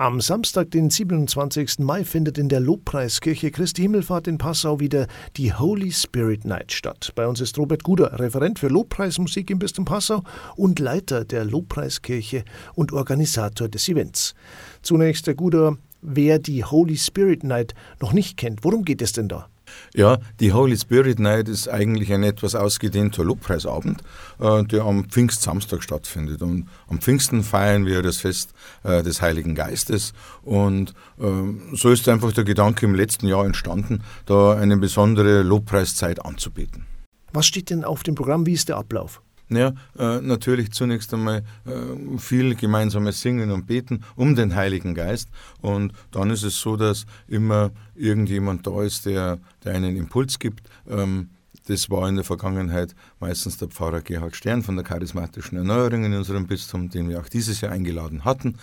Am Samstag, den 27. Mai, findet in der Lobpreiskirche Christi Himmelfahrt in Passau wieder die Holy Spirit Night statt. Bei uns ist Robert Guder, Referent für Lobpreismusik im Bistum Passau und Leiter der Lobpreiskirche und Organisator des Events. Zunächst, Herr Guder, wer die Holy Spirit Night noch nicht kennt, worum geht es denn da? Ja, die Holy Spirit Night ist eigentlich ein etwas ausgedehnter Lobpreisabend, äh, der am Pfingstsamstag stattfindet. Und am Pfingsten feiern wir das Fest äh, des Heiligen Geistes. Und äh, so ist einfach der Gedanke im letzten Jahr entstanden, da eine besondere Lobpreiszeit anzubieten. Was steht denn auf dem Programm? Wie ist der Ablauf? Ja, äh, natürlich zunächst einmal äh, viel gemeinsames Singen und Beten um den Heiligen Geist. Und dann ist es so, dass immer irgendjemand da ist, der, der einen Impuls gibt. Ähm, das war in der Vergangenheit meistens der Pfarrer Gerhard Stern von der charismatischen Erneuerung in unserem Bistum, den wir auch dieses Jahr eingeladen hatten.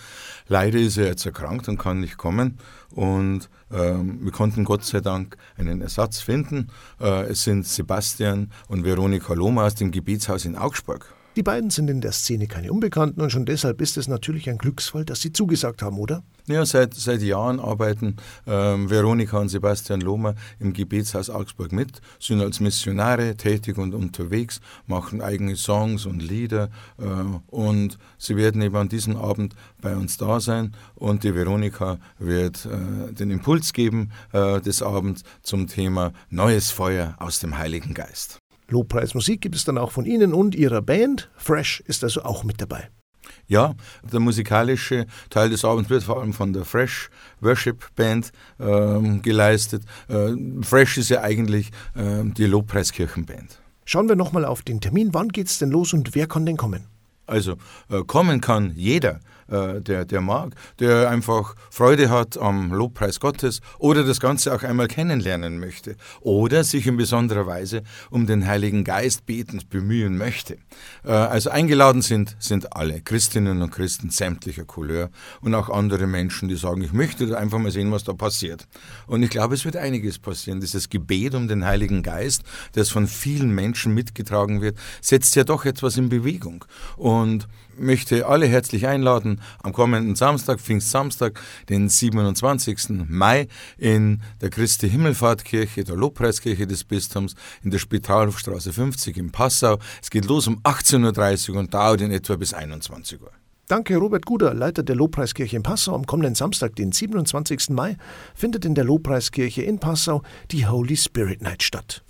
Leider ist er jetzt erkrankt und kann nicht kommen. Und ähm, wir konnten Gott sei Dank einen Ersatz finden. Äh, es sind Sebastian und Veronika Lohmer aus dem Gebietshaus in Augsburg. Die beiden sind in der Szene keine Unbekannten und schon deshalb ist es natürlich ein Glücksfall, dass sie zugesagt haben, oder? Ja, seit, seit Jahren arbeiten ähm, Veronika und Sebastian Lohmer im Gebetshaus Augsburg mit, sind als Missionare tätig und unterwegs, machen eigene Songs und Lieder äh, und sie werden eben an diesem Abend bei uns da sein und die Veronika wird äh, den Impuls geben äh, des Abends zum Thema Neues Feuer aus dem Heiligen Geist. Lobpreismusik gibt es dann auch von Ihnen und Ihrer Band. Fresh ist also auch mit dabei. Ja, der musikalische Teil des Abends wird vor allem von der Fresh Worship Band ähm, geleistet. Äh, Fresh ist ja eigentlich äh, die Lobpreiskirchenband. Schauen wir nochmal auf den Termin. Wann geht es denn los und wer kann denn kommen? Also äh, kommen kann jeder äh, der, der mag, der einfach Freude hat am Lobpreis Gottes oder das Ganze auch einmal kennenlernen möchte oder sich in besonderer Weise um den Heiligen Geist betend bemühen möchte. Äh, also eingeladen sind, sind alle Christinnen und Christen sämtlicher Couleur und auch andere Menschen, die sagen, ich möchte einfach mal sehen, was da passiert. Und ich glaube, es wird einiges passieren. Dieses Gebet um den Heiligen Geist, das von vielen Menschen mitgetragen wird, setzt ja doch etwas in Bewegung. Und möchte alle herzlich einladen am kommenden Samstag, Pfingstsamstag, den 27. Mai in der Christi Himmelfahrtkirche, der Lobpreiskirche des Bistums in der Spitalhofstraße 50 in Passau. Es geht los um 18.30 Uhr und dauert in etwa bis 21 Uhr. Danke, Robert Guder, Leiter der Lobpreiskirche in Passau. Am kommenden Samstag, den 27. Mai, findet in der Lobpreiskirche in Passau die Holy Spirit Night statt.